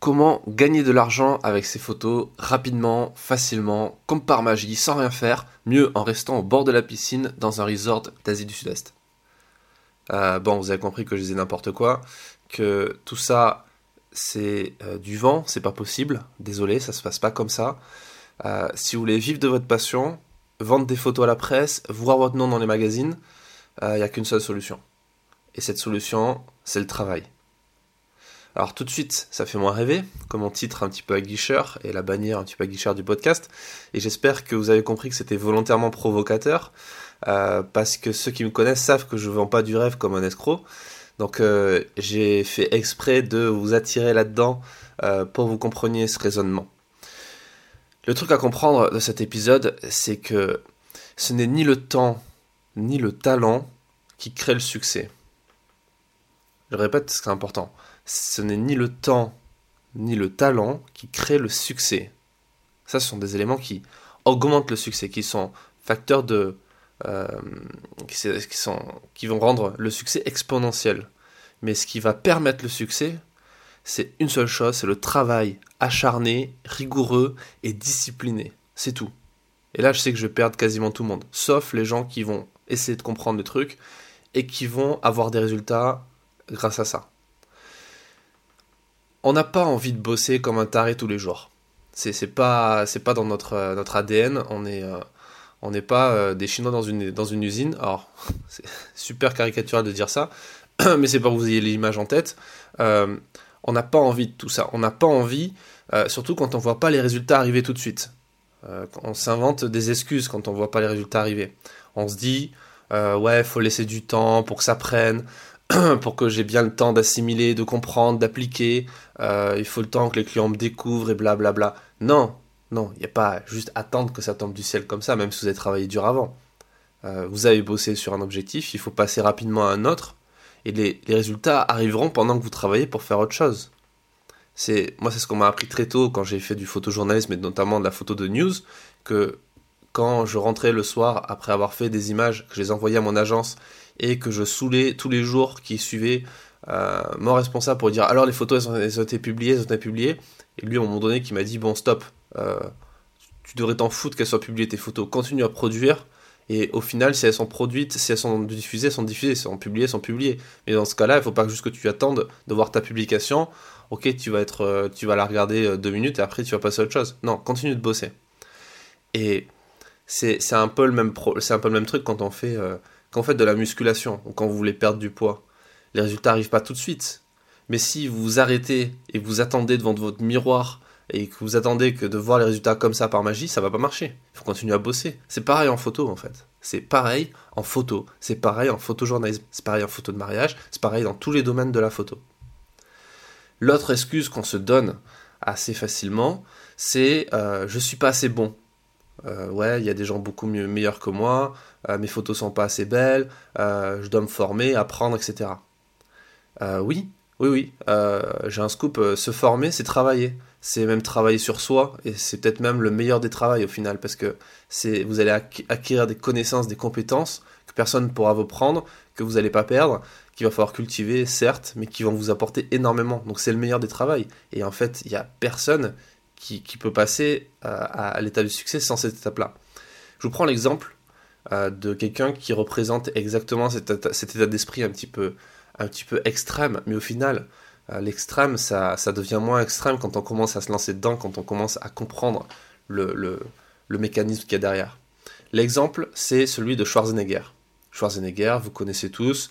Comment gagner de l'argent avec ses photos rapidement, facilement, comme par magie, sans rien faire, mieux en restant au bord de la piscine dans un resort d'Asie du Sud-Est. Euh, bon, vous avez compris que je disais n'importe quoi, que tout ça c'est euh, du vent, c'est pas possible. Désolé, ça se passe pas comme ça. Euh, si vous voulez vivre de votre passion, vendre des photos à la presse, voir votre nom dans les magazines, il n'y a qu'une seule solution. Et cette solution, c'est le travail. Alors tout de suite, ça fait moins rêver, comme mon titre un petit peu aguicheur et la bannière un petit peu aguicheur du podcast. Et j'espère que vous avez compris que c'était volontairement provocateur, euh, parce que ceux qui me connaissent savent que je ne vends pas du rêve comme un escroc. Donc euh, j'ai fait exprès de vous attirer là-dedans euh, pour que vous compreniez ce raisonnement. Le truc à comprendre de cet épisode, c'est que ce n'est ni le temps ni le talent qui crée le succès. Je répète, c'est important ce n'est ni le temps ni le talent qui crée le succès. Ça, ce sont des éléments qui augmentent le succès, qui sont facteurs de... Euh, qui vont rendre le succès exponentiel. Mais ce qui va permettre le succès, c'est une seule chose, c'est le travail acharné, rigoureux et discipliné. C'est tout. Et là, je sais que je vais perdre quasiment tout le monde, sauf les gens qui vont essayer de comprendre le truc et qui vont avoir des résultats grâce à ça on n'a pas envie de bosser comme un taré tous les jours. C'est pas c'est pas dans notre euh, notre ADN. On est euh, on n'est pas euh, des Chinois dans une dans une usine. Alors c'est super caricatural de dire ça, mais c'est pour que vous ayez l'image en tête. on n'a pas envie de tout ça. On n'a pas envie, surtout quand on voit pas les résultats arriver tout de suite. on s'invente des excuses quand on voit pas les résultats arriver. On se dit ouais, faut laisser du temps pour que ça prenne. pour que j'ai bien le temps d'assimiler, de comprendre, d'appliquer. Euh, il faut le temps que les clients me découvrent et blablabla. Non, non, il n'y a pas juste attendre que ça tombe du ciel comme ça, même si vous avez travaillé dur avant. Euh, vous avez bossé sur un objectif, il faut passer rapidement à un autre, et les, résultats arriveront pendant que vous travaillez pour faire autre chose. C'est moi, c'est ce qu'on m'a appris très tôt quand j'ai fait du photojournalisme et notamment de la photo de news, que quand je rentrais le soir après avoir fait des images que je les envoyais à mon agence et que je saoulais tous les jours qui suivaient euh, mon responsable pour dire alors les photos elles ont, été publiées, elles ont été publiées. Et lui à un moment donné qui m'a dit bon stop, euh, tu devrais t'en foutre qu'elles soient publiées tes photos, continue à produire. Et au final, si elles sont produites, si elles sont diffusées, elles sont diffusées, si elles sont publiées, elles sont publiées. Mais dans ce cas-là, il ne faut pas juste que tu attendes de voir ta publication. Ok, tu vas, être, euh, tu vas la regarder deux minutes et après tu vas passer à autre chose. Non, continue de bosser. Et c'est un, peu le même truc quand on fait de la musculation ou quand vous voulez perdre du poids, les résultats n'arrivent pas tout de suite. Mais si vous vous arrêtez et vous attendez devant votre miroir et que vous attendez que de voir les résultats comme ça par magie, ça va pas marcher. Il faut continuer à bosser. C'est pareil en photo en fait. C'est pareil en photo. C'est pareil en photojournalisme. C'est pareil en photo de mariage. C'est pareil dans tous les domaines de la photo. L'autre excuse qu'on se donne assez facilement, c'est euh, je suis pas assez bon. Euh, ouais, il y a des gens beaucoup mieux, meilleurs que moi, euh, mes photos sont pas assez belles, euh, je dois me former, apprendre, etc. oui, oui, oui, j'ai un scoop, se former, c'est travailler. C'est même travailler sur soi, et c'est peut-être même le meilleur des travails au final, parce que c'est, vous allez acquérir des connaissances, des compétences que personne ne pourra vous prendre, que vous n'allez pas perdre, qu'il va falloir cultiver, certes, mais qui vont vous apporter énormément. Donc c'est le meilleur des travails. Et en fait, il n'y a personne qui, peut passer euh, à, l'état du succès sans cette étape-là. Je vous prends l'exemple euh, de quelqu'un qui représente exactement cet, état d'esprit un petit peu extrême, mais au final, euh, l'extrême, ça, devient moins extrême quand on commence à se lancer dedans, quand on commence à comprendre le mécanisme qu'il y a derrière. L'exemple, c'est celui de Schwarzenegger. Schwarzenegger, vous connaissez tous,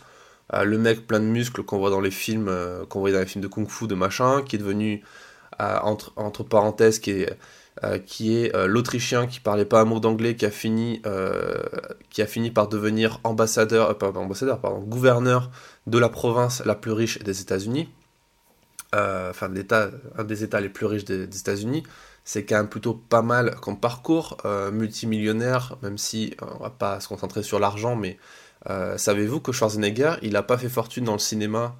le mec plein de muscles qu'on voit dans les films, qu'on voit dans les films de kung-fu, de machin, qui est devenu entre, parenthèses, qui est, euh, euh, l'Autrichien qui parlait pas un mot d'anglais, qui a fini, euh, qui a fini par devenir ambassadeur, pardon, ambassadeur, pardon, gouverneur de la province la plus riche des États-Unis, enfin l'État, un des États les plus riches des, États-Unis. C'est quand même plutôt pas mal comme parcours, multimillionnaire, même si on va pas se concentrer sur l'argent, mais savez-vous que Schwarzenegger, il n'a pas fait fortune dans le cinéma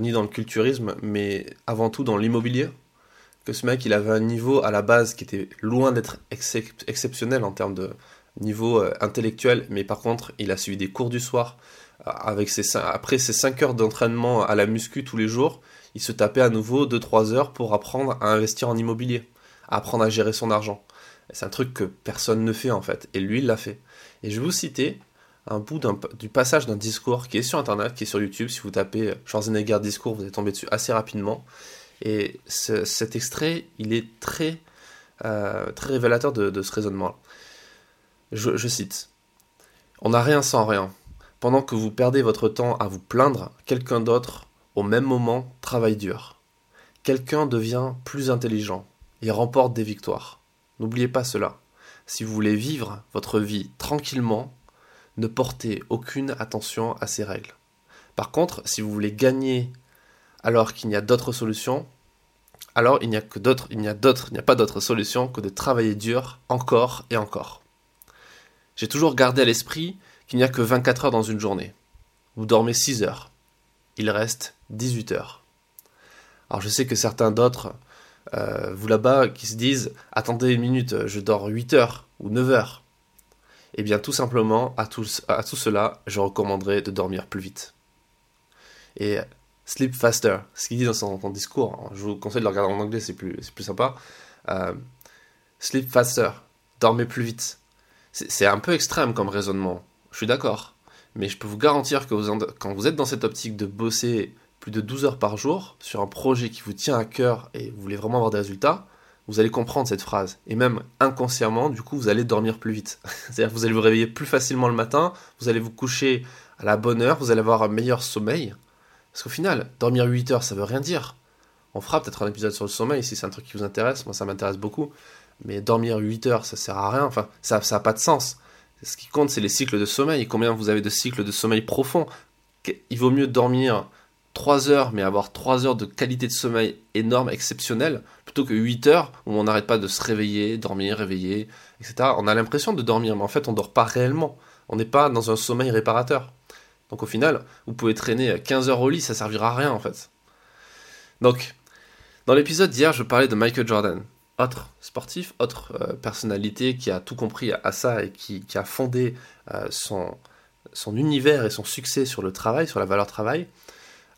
ni dans le culturisme, mais avant tout dans l'immobilier? Que ce mec, il avait un niveau à la base qui était loin d'être exceptionnel en termes de niveau euh, intellectuel, mais par contre, il a suivi des cours du soir. Euh, avec ses, après ses 5 heures d'entraînement à la muscu tous les jours, il se tapait à nouveau 2-3 heures pour apprendre à investir en immobilier, à apprendre à gérer son argent. C'est un truc que personne ne fait en fait, et lui il l'a fait. Et je vais vous citer un bout du passage d'un discours qui est sur internet, qui est sur YouTube. Si vous tapez Schwarzenegger discours, vous allez tomber dessus assez rapidement. Et cet extrait, il est très, euh, révélateur de, ce raisonnement. Je, je cite On n'a rien sans rien. Pendant que vous perdez votre temps à vous plaindre, quelqu'un d'autre, au même moment, travaille dur. Quelqu'un devient plus intelligent et remporte des victoires. N'oubliez pas cela. Si vous voulez vivre votre vie tranquillement, ne portez aucune attention à ces règles. Par contre, si vous voulez gagner alors qu'il n'y a d'autres solutions, alors il n'y a que d'autres, il n'y a d'autres, il n'y a pas d'autre solution que de travailler dur encore et encore. J'ai toujours gardé à l'esprit qu'il n'y a que 24 heures dans une journée. Vous dormez 6 heures. Il reste 18 heures. Alors je sais que certains d'autres, euh, vous là-bas, qui se disent Attendez une minute, je dors 8 heures ou 9 heures. Eh bien, tout simplement, à tout, à tout cela, je recommanderais de dormir plus vite. Et sleep faster, ce qu'il dit dans son, discours, hein, je vous conseille de le regarder en anglais, c'est plus, plus sympa. Euh, sleep faster, dormez plus vite. C'est un peu extrême comme raisonnement, je suis d'accord. Mais je peux vous garantir que quand vous êtes dans cette optique de bosser plus de 12 heures par jour sur un projet qui vous tient à cœur et vous voulez vraiment avoir des résultats, vous allez comprendre cette phrase. Et même inconsciemment, du coup, vous allez dormir plus vite. C'est-à-dire que vous allez vous réveiller plus facilement le matin, vous allez vous coucher à la bonne heure, vous allez avoir un meilleur sommeil. Parce qu'au final, dormir 8 heures, ça veut rien dire. On fera peut-être un épisode sur le sommeil si c'est un truc qui vous intéresse. Moi, ça m'intéresse beaucoup. Mais dormir 8 heures, ça sert à rien. Enfin, ça n'a pas de sens. Ce qui compte, c'est les cycles de sommeil. Combien vous avez de cycles de sommeil profond Il vaut mieux dormir 3 heures, mais avoir 3 heures de qualité de sommeil énorme, exceptionnelle, plutôt que 8 heures où on n'arrête pas de se réveiller, dormir, réveiller, etc. On a l'impression de dormir, mais en fait, on ne dort pas réellement. On n'est pas dans un sommeil réparateur. Donc au final, vous pouvez traîner 15 heures au lit, ça servira à rien en fait. Donc, dans l'épisode d'hier, je parlais de Michael Jordan, autre sportif, autre euh, personnalité qui a tout compris à, ça et qui, a fondé euh, son, univers et son succès sur le travail, sur la valeur travail.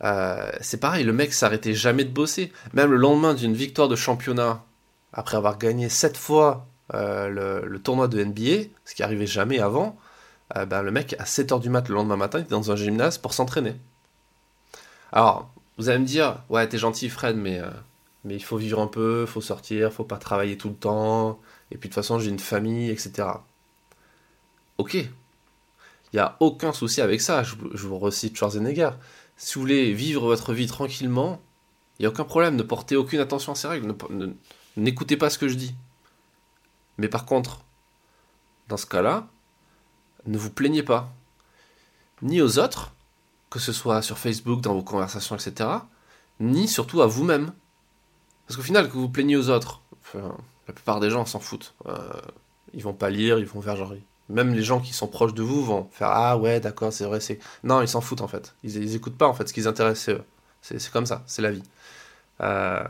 Euh, c'est pareil, le mec s'arrêtait jamais de bosser. Même le lendemain d'une victoire de championnat, après avoir gagné 7 fois euh, le, tournoi de NBA, ce qui arrivait jamais avant, euh, le mec à 7h du mat le lendemain matin, il était dans un gymnase pour s'entraîner. Alors, vous allez me dire, ouais, t'es gentil Fred, mais, mais il faut vivre un peu, faut sortir, faut pas travailler tout le temps, et puis de toute façon j'ai une famille, etc. Ok, il n'y a aucun souci avec ça, je, je vous recite Schwarzenegger si vous voulez vivre votre vie tranquillement, il n'y a aucun problème, ne portez aucune attention à ces règles, n'écoutez pas ce que je dis. Mais par contre, dans ce cas-là, ne vous plaignez pas, ni aux autres, que ce soit sur Facebook, dans vos conversations, etc., ni surtout à vous-même. Parce qu'au final, que vous plaignez aux autres, la plupart des gens s'en foutent. Euh, ils vont pas lire, ils vont faire genre, même les gens qui sont proches de vous vont faire Ah ouais, d'accord, c'est vrai, c'est. Non, ils s'en foutent en fait. Ils, ils écoutent pas en fait ce qui les intéresse, c'est eux. C'est comme ça, c'est la vie. Euh,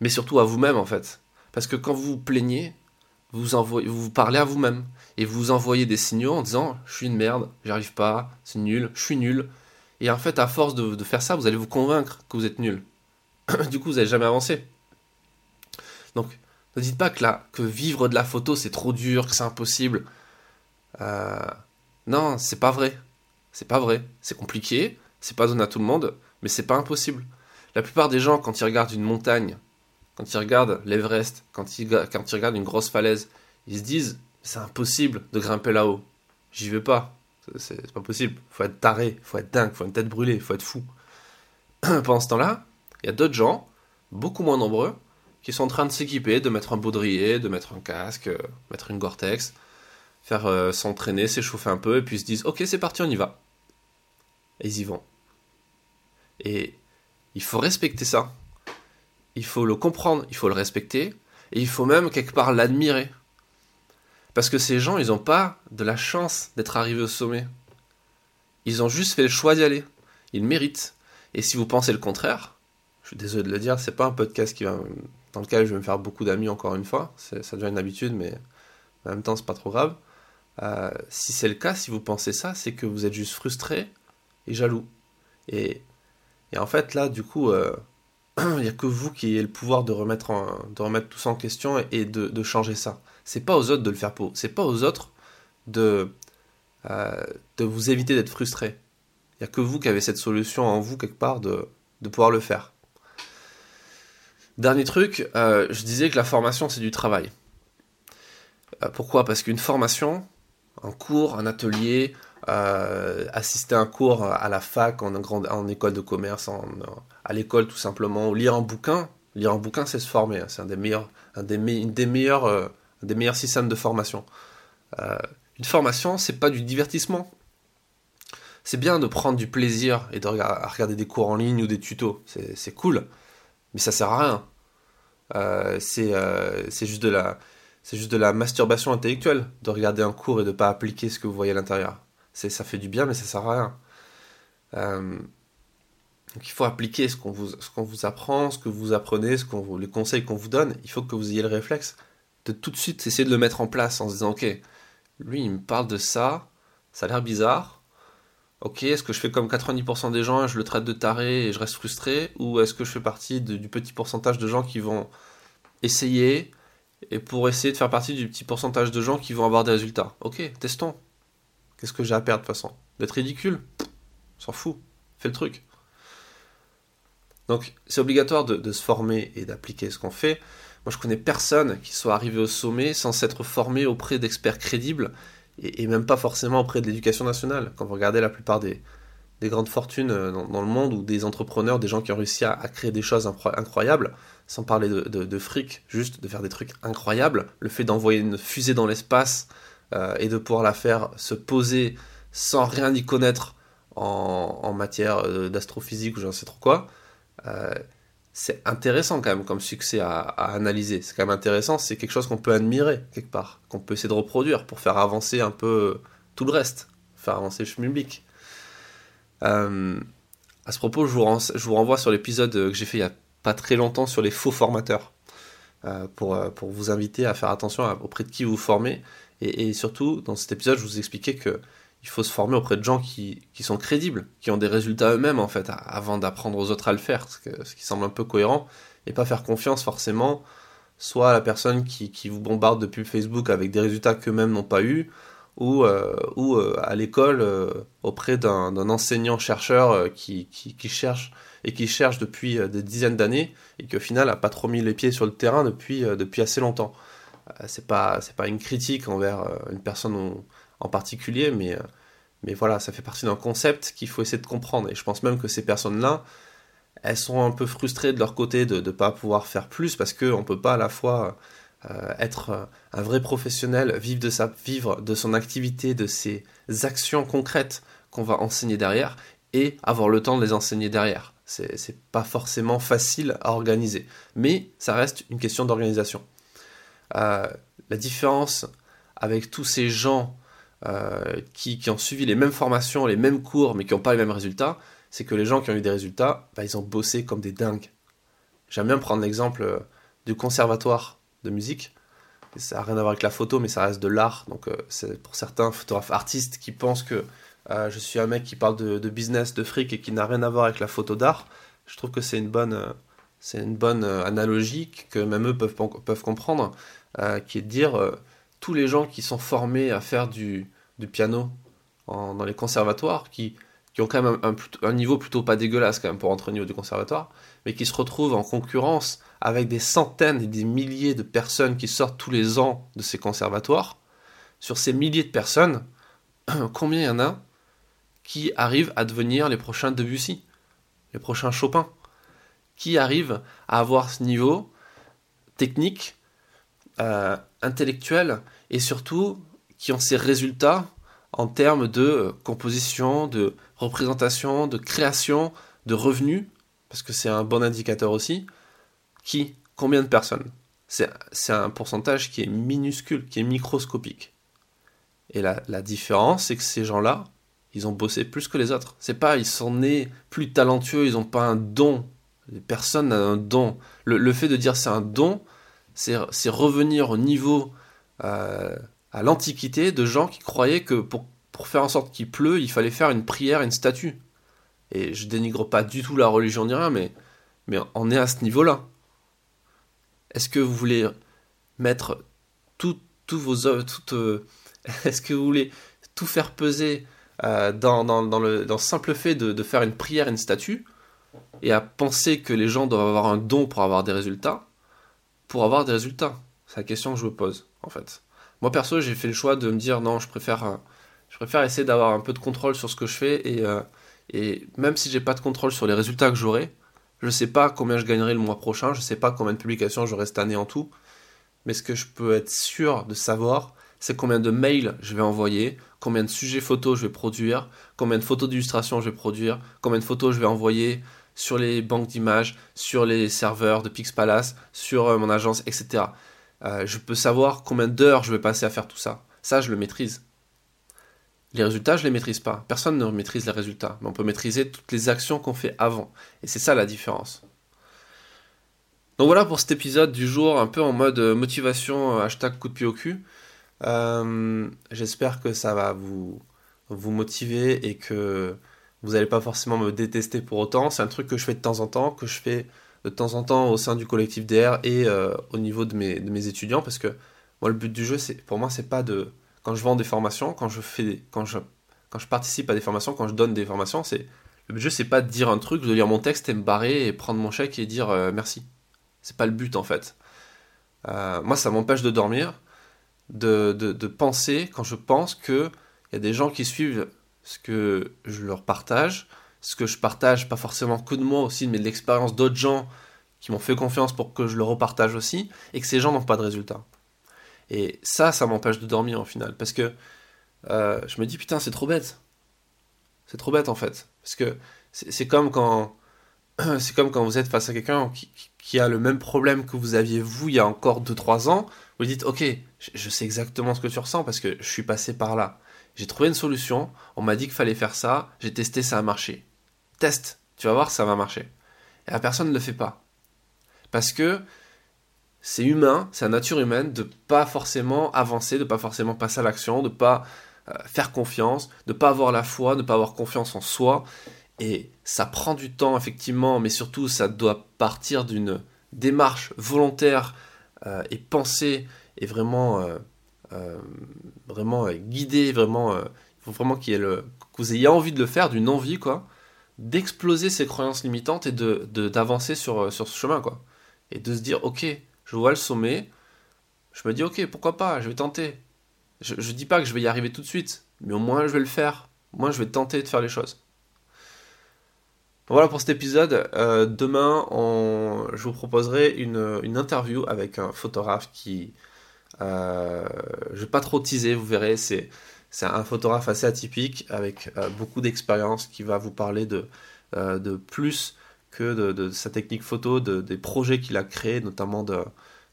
mais surtout à vous-même en fait. Parce que quand vous vous plaignez, vous, vous parlez à vous-même. Et vous envoyez des signaux en disant Je suis une merde, j'y arrive pas, c'est nul, je suis nul. Et en fait, à force de, de, faire ça, vous allez vous convaincre que vous êtes nul. du coup, vous n'allez jamais avancer. Donc, ne dites pas que, là, que vivre de la photo c'est trop dur, que c'est impossible. Euh, non, c'est pas vrai. C'est pas vrai. C'est compliqué, c'est pas donné à tout le monde, mais c'est pas impossible. La plupart des gens, quand ils regardent une montagne, quand ils regardent l'Everest, quand ils, quand ils regardent une grosse falaise, ils se disent c'est impossible de grimper là-haut. J'y vais pas. C'est pas possible. Faut être taré, faut être dingue, faut une tête brûlée, faut être fou. Pendant ce temps-là, il y a d'autres gens, beaucoup moins nombreux, qui sont en train de s'équiper, de mettre un baudrier, de mettre un casque, euh, mettre une Gore-Tex, faire euh, s'entraîner, s'échauffer un peu, et puis ils se disent Ok, c'est parti, on y va. Et ils y vont. Et il faut respecter ça. Il faut le comprendre, il faut le respecter, et il faut même quelque part l'admirer. Parce que ces gens, ils n'ont pas de la chance d'être arrivés au sommet. Ils ont juste fait le choix d'y aller. Ils méritent. Et si vous pensez le contraire, je suis désolé de le dire, c'est pas un podcast qui va, dans lequel je vais me faire beaucoup d'amis encore une fois. Ça devient une habitude, mais en même temps, c'est pas trop grave. Euh, si c'est le cas, si vous pensez ça, c'est que vous êtes juste frustré et jaloux. Et Et en fait, là, du coup, il n'y a que vous qui ayez le pouvoir de remettre, de remettre tout ça en question et, de, de, changer ça. C'est pas aux autres de le faire pour. C'est pas aux autres de, de vous éviter d'être frustré. Il n'y a que vous qui avez cette solution en vous quelque part de, de pouvoir le faire. Dernier truc, euh, je disais que la formation c'est du travail. Euh, pourquoi? Parce qu'une formation, un cours, un atelier, euh, assister à un cours à la fac, en, en école de commerce, à l'école tout simplement, ou lire un bouquin, lire un bouquin c'est se former, hein. c'est un des meilleurs, un des, des meilleurs, des meilleurs systèmes de formation. une formation c'est pas du divertissement, c'est bien de prendre du plaisir et de regarder des cours en ligne ou des tutos, c'est cool, mais ça sert à rien. Euh, euh, c'est juste de la juste de la masturbation intellectuelle de regarder un cours et de pas appliquer ce que vous voyez à l'intérieur. Ça fait du bien, mais ça sert à rien. Donc il faut appliquer ce qu'on vous apprend, ce que vous apprenez, les conseils qu'on vous donne. Il faut que vous ayez le réflexe de tout de suite essayer de le mettre en place en se disant ok, lui il me parle de ça, ça a l'air bizarre ok, est-ce que je fais comme 90% des gens je le traite de taré et je reste frustré? Ou est-ce que je fais partie du petit pourcentage de gens qui vont essayer et pour essayer de faire partie du petit pourcentage de gens qui vont avoir des résultats? Ok, testons. Qu'est-ce que j'ai à perdre de toute façon? D'être ridicule? S'en fout. Fais le truc. Donc c'est obligatoire de, se former et d'appliquer ce qu'on fait. Moi je connais personne qui soit arrivé au sommet sans s'être formé auprès d'experts crédibles et, même pas forcément auprès de l'éducation nationale. Quand vous regardez la plupart des, des grandes fortunes euh, dans, le monde ou des entrepreneurs, des gens qui ont réussi à, créer des choses incroyables, sans parler de, de, fric, juste de faire des trucs incroyables, le fait d'envoyer une fusée dans l'espace euh, et de pouvoir la faire se poser sans rien y connaître en, en matière euh, d'astrophysique ou je ne sais trop quoi, c'est intéressant quand même comme succès à, analyser. C'est quand même intéressant, c'est quelque chose qu'on peut admirer quelque part, qu'on peut essayer de reproduire pour faire avancer un peu tout le reste, faire avancer le public. Euh, à ce propos, je vous, renvoie sur l'épisode que j'ai fait il y a pas très longtemps sur les faux formateurs, euh, pour, euh, pour vous inviter à faire attention auprès de qui vous formez. Et, surtout, dans cet épisode, je vous expliquais que il faut se former auprès de gens qui, sont crédibles, qui ont des résultats eux-mêmes en fait, avant d'apprendre aux autres à le faire, ce, qui semble un peu cohérent, et pas faire confiance forcément soit à la personne qui, vous bombarde de pubs Facebook avec des résultats qu'eux-mêmes n'ont pas eu, ou, euh, ou euh, à l'école euh, auprès d'un enseignant-chercheur qui, cherche et qui cherche depuis des dizaines d'années et qui au final n'a pas trop mis les pieds sur le terrain depuis, depuis assez longtemps. c'est pas pas une critique envers une personne en particulier, mais, euh, mais voilà, ça fait partie d'un concept qu'il faut essayer de comprendre. Et je pense même que ces personnes-là, elles sont un peu frustrées de leur côté de ne pas pouvoir faire plus parce qu'on ne peut pas à la fois euh, être un vrai professionnel, vivre de, son activité, de ses actions concrètes qu'on va enseigner derrière et avoir le temps de les enseigner derrière. C'est pas forcément facile à organiser, mais ça reste une question d'organisation. Euh, la différence avec tous ces gens euh, qui, ont suivi les mêmes formations, les mêmes cours, mais qui n'ont pas les mêmes résultats, c'est que les gens qui ont eu des résultats, bah, ils ont bossé comme des dingues. J'aime bien prendre l'exemple euh, du conservatoire de musique. ça n'a rien à voir avec la photo, mais ça reste de l'art. Donc, euh, c'est pour certains photographes artistes qui pensent que je suis un mec qui parle de, business, de fric et qui n'a rien à voir avec la photo d'art. Je trouve que c'est une bonne, c'est une bonne analogie que même eux peuvent, peuvent comprendre, qui est de dire tous les gens qui sont formés à faire du, piano dans les conservatoires, qui, ont quand même un, niveau plutôt pas dégueulasse quand même pour entrer au niveau du conservatoire, mais qui se retrouvent en concurrence avec des centaines et des milliers de personnes qui sortent tous les ans de ces conservatoires. Sur ces milliers de personnes, combien il y en a qui arrivent à devenir les prochains Debussy, les prochains Chopin, qui arrivent à avoir ce niveau technique, euh, intellectuel et surtout qui ont ces résultats en termes de composition, de représentation, de création, de revenus, parce que c'est un bon indicateur aussi, qui, combien de personnes? C'est un pourcentage qui est minuscule, qui est microscopique. Et la, la différence, c'est que ces gens-là, ils ont bossé plus que les autres. C'est pas, ils sont nés plus talentueux, ils n'ont pas un don. Personne n'a un don. Le, le fait de dire c'est un don, c'est revenir au niveau à l'Antiquité de gens qui croyaient que pour, faire en sorte qu'il pleut, il fallait faire une prière, une statue. Et je dénigre pas du tout la religion ni rien, mais, on est à ce niveau-là. Est-ce que vous voulez mettre tous vos œuvres, euh, est-ce que vous voulez tout faire peser euh, dans, le, simple fait de, faire une prière, une statue, et à penser que les gens doivent avoir un don pour avoir des résultats, pour avoir des résultats? C'est la question que je me pose, en fait. Moi, perso, j'ai fait le choix de me dire non, je préfère, euh, essayer d'avoir un peu de contrôle sur ce que je fais, et, et même si j'ai pas de contrôle sur les résultats que j'aurai, je sais pas combien je gagnerai le mois prochain, je sais pas combien de publications j'aurai cette année en tout, mais ce que je peux être sûr de savoir, c'est combien de mails je vais envoyer, combien de sujets photos je vais produire, combien de photos d'illustration je vais produire, combien de photos je vais envoyer sur les banques d'images, sur les serveurs de Pixpalace, sur euh, mon agence, etc. Euh, je peux savoir combien d'heures je vais passer à faire tout ça. Ça, je le maîtrise. Les résultats, je ne les maîtrise pas. Personne ne maîtrise les résultats, mais on peut maîtriser toutes les actions qu'on fait avant. Et c'est ça la différence. Donc voilà pour cet épisode du jour, un peu en mode motivation, hashtag coup de pied au cul. Euh, j'espère que ça va vous, vous motiver et que vous n'allez pas forcément me détester pour autant. C'est un truc que je fais de temps en temps, que je fais de temps en temps au sein du collectif DR et euh, au niveau de mes, de étudiants, parce que moi le but du jeu, c'est pour moi, c'est pas de quand je vends des formations, quand je fais, je, quand je participe à des formations, quand je donne des formations, c'est le but du jeu, c'est pas de dire un truc, de lire mon texte et me barrer et prendre mon chèque et dire euh, merci. C'est pas le but en fait. Euh, moi, ça m'empêche de dormir, de, de, penser quand je pense qu'il y a des gens qui suivent ce que je leur partage, ce que je partage, pas forcément que de moi aussi, mais de l'expérience d'autres gens qui m'ont fait confiance pour que je le repartage aussi, et que ces gens n'ont pas de résultats. Et ça, ça m'empêche de dormir au final, parce que euh, je me dis putain, c'est trop bête. C'est trop bête en fait, parce que c'est comme quand c'est comme quand vous êtes face à quelqu'un qui, a le même problème que vous aviez vous il y a encore 2-3 ans, vous dites ok, je, sais exactement ce que tu ressens parce que je suis passé par là. J'ai trouvé une solution, on m'a dit qu'il fallait faire ça, j'ai testé, ça a marché. Teste, tu vas voir, ça va marcher. Et la personne ne le fait pas. Parce que c'est humain, c'est la nature humaine de pas forcément avancer, de pas forcément passer à l'action, de pas euh, faire confiance, de pas avoir la foi, de pas avoir confiance en soi. Et ça prend du temps, effectivement, mais surtout, ça doit partir d'une démarche volontaire euh, et pensée et vraiment, euh, vraiment guidée, vraiment, il faut vraiment qu'il y ait le, que vous ayez envie de le faire, d'une envie, quoi, d'exploser ces croyances limitantes et de, d'avancer sur, sur ce chemin, quoi. Et de se dire, ok, je vois le sommet, je me dis, ok, pourquoi pas, je vais tenter. Je, je dis pas que je vais y arriver tout de suite, mais au moins je vais le faire. Au moins je vais tenter de faire les choses. Voilà pour cet épisode. Euh, demain, je vous proposerai une, interview avec un photographe qui... Euh, je vais pas trop teaser, vous verrez, c'est, un photographe assez atypique avec euh, beaucoup d'expérience qui va vous parler de, euh, plus que de, sa technique photo, des projets qu'il a créés, notamment de,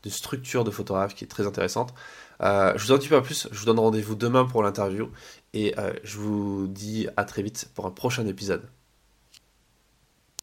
de structure de photographe qui est très intéressante. je vous en dis pas plus, je vous donne rendez-vous demain pour l'interview et je vous dis à très vite pour un prochain épisode.